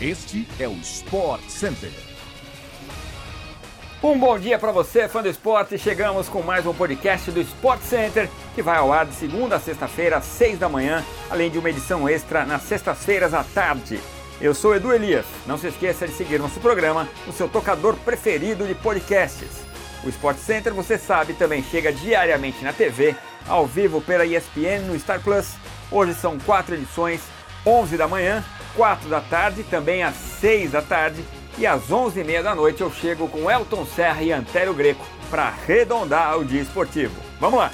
Este é o Sport Center. Um bom dia para você, fã do esporte. Chegamos com mais um podcast do Sport Center, que vai ao ar de segunda a sexta-feira, às seis da manhã, além de uma edição extra nas sextas-feiras à tarde. Eu sou Edu Elias. Não se esqueça de seguir nosso programa no seu tocador preferido de podcasts. O Sport Center, você sabe, também chega diariamente na TV, ao vivo pela ESPN no Star Plus. Hoje são quatro edições, 11 da manhã, 4 da tarde, também às 6 da tarde e às 11h30 da noite eu chego com Elton Serra e Antério Greco para arredondar o dia esportivo. Vamos lá!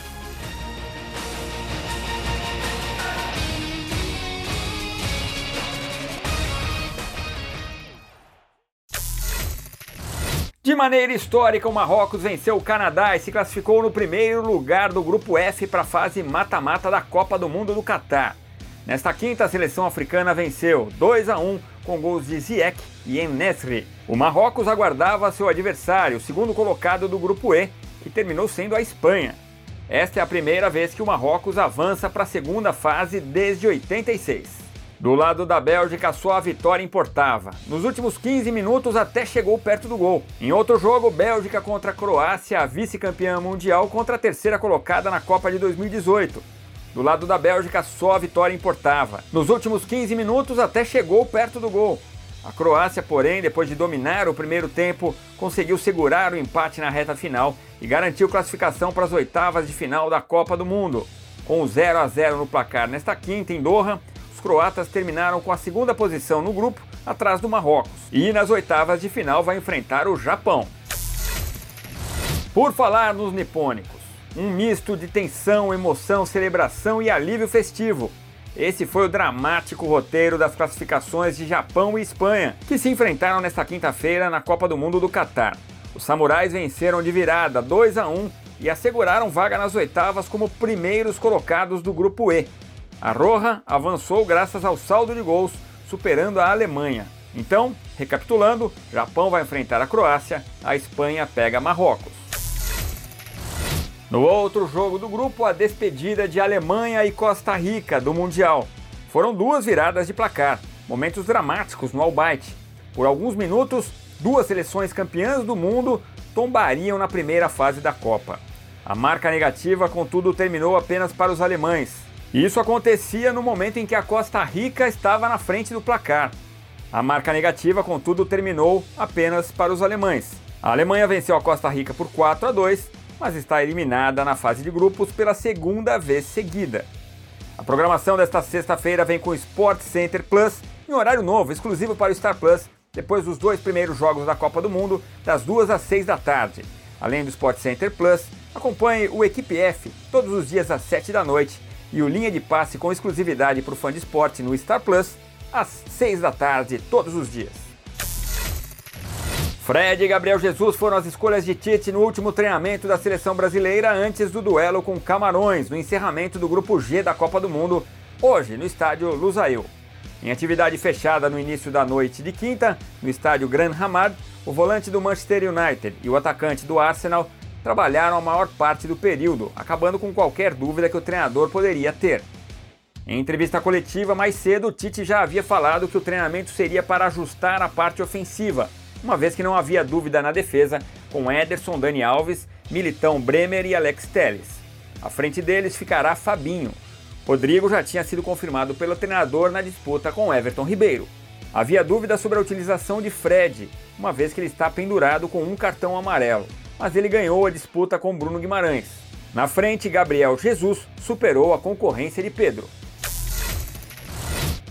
De maneira histórica, o Marrocos venceu o Canadá e se classificou no primeiro lugar do grupo F para a fase mata-mata da Copa do Mundo do Catar. Nesta quinta, a seleção africana venceu 2 a 1 com gols de Ziyech e Enesri. O Marrocos aguardava seu adversário, o segundo colocado do grupo E, que terminou sendo a Espanha. Esta é a primeira vez que o Marrocos avança para a segunda fase desde 86. Do lado da Bélgica, só a vitória importava. Nos últimos 15 minutos até chegou perto do gol. Em outro jogo, Bélgica contra a Croácia, a vice-campeã mundial contra a terceira colocada na Copa de 2018. Do lado da Bélgica, só a vitória importava. Nos últimos 15 minutos, até chegou perto do gol. A Croácia, porém, depois de dominar o primeiro tempo, conseguiu segurar o empate na reta final e garantiu classificação para as oitavas de final da Copa do Mundo. Com 0 a 0 no placar nesta quinta em Doha, os croatas terminaram com a segunda posição no grupo, atrás do Marrocos. E nas oitavas de final vai enfrentar o Japão. Por falar nos nipônicos, um misto de tensão, emoção, celebração e alívio festivo. Esse foi o dramático roteiro das classificações de Japão e Espanha, que se enfrentaram nesta quinta-feira na Copa do Mundo do Catar. Os samurais venceram de virada 2 a 1 e asseguraram vaga nas oitavas como primeiros colocados do grupo E. A Roja avançou graças ao saldo de gols, superando a Alemanha. Então, recapitulando, Japão vai enfrentar a Croácia, a Espanha pega Marrocos. No outro jogo do grupo, a despedida de Alemanha e Costa Rica do Mundial. Foram duas viradas de placar, momentos dramáticos no Albaite. Por alguns minutos, duas seleções campeãs do mundo tombariam na primeira fase da Copa. A marca negativa, contudo, terminou apenas para os alemães. Isso acontecia no momento em que a Costa Rica estava na frente do placar. A marca negativa, contudo, terminou apenas para os alemães. A Alemanha venceu a Costa Rica por 4 a 2 mas está eliminada na fase de grupos pela segunda vez seguida. A programação desta sexta-feira vem com o Sport Center Plus em horário novo, exclusivo para o Star Plus, depois dos dois primeiros jogos da Copa do Mundo, das 2 às 6 da tarde. Além do Sport Center Plus, acompanhe o Equipe F todos os dias às 7 da noite e o Linha de Passe com exclusividade para o fã de esporte no Star Plus às 6 da tarde todos os dias. Fred e Gabriel Jesus foram as escolhas de Tite no último treinamento da seleção brasileira antes do duelo com Camarões, no encerramento do Grupo G da Copa do Mundo, hoje no estádio Lusail. Em atividade fechada no início da noite de quinta, no estádio Gran Hamad, o volante do Manchester United e o atacante do Arsenal trabalharam a maior parte do período, acabando com qualquer dúvida que o treinador poderia ter. Em entrevista coletiva mais cedo, Tite já havia falado que o treinamento seria para ajustar a parte ofensiva uma vez que não havia dúvida na defesa com Ederson, Dani Alves, Militão Bremer e Alex Telles. À frente deles ficará Fabinho. Rodrigo já tinha sido confirmado pelo treinador na disputa com Everton Ribeiro. Havia dúvida sobre a utilização de Fred, uma vez que ele está pendurado com um cartão amarelo, mas ele ganhou a disputa com Bruno Guimarães. Na frente, Gabriel Jesus superou a concorrência de Pedro.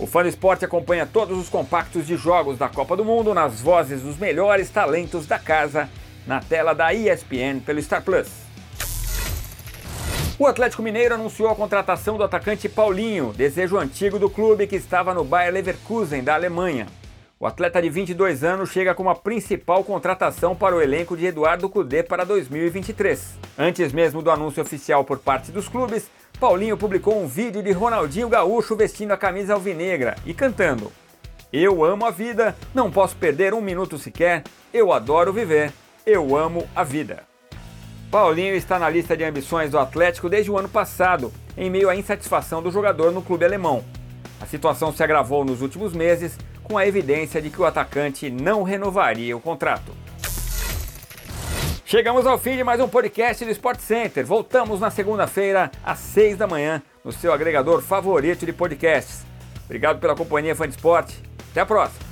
O Fã do Esporte acompanha todos os compactos de jogos da Copa do Mundo nas vozes dos melhores talentos da casa na tela da ESPN pelo Star Plus. O Atlético Mineiro anunciou a contratação do atacante Paulinho, desejo antigo do clube que estava no Bayer Leverkusen da Alemanha. O atleta de 22 anos chega como a principal contratação para o elenco de Eduardo Cudê para 2023. Antes mesmo do anúncio oficial por parte dos clubes, Paulinho publicou um vídeo de Ronaldinho Gaúcho vestindo a camisa alvinegra e cantando: Eu amo a vida, não posso perder um minuto sequer, eu adoro viver, eu amo a vida. Paulinho está na lista de ambições do Atlético desde o ano passado, em meio à insatisfação do jogador no clube alemão. A situação se agravou nos últimos meses com a evidência de que o atacante não renovaria o contrato. Chegamos ao fim de mais um podcast do Sport Center. Voltamos na segunda-feira, às 6 da manhã, no seu agregador favorito de podcasts. Obrigado pela companhia, fã de esporte. Até a próxima.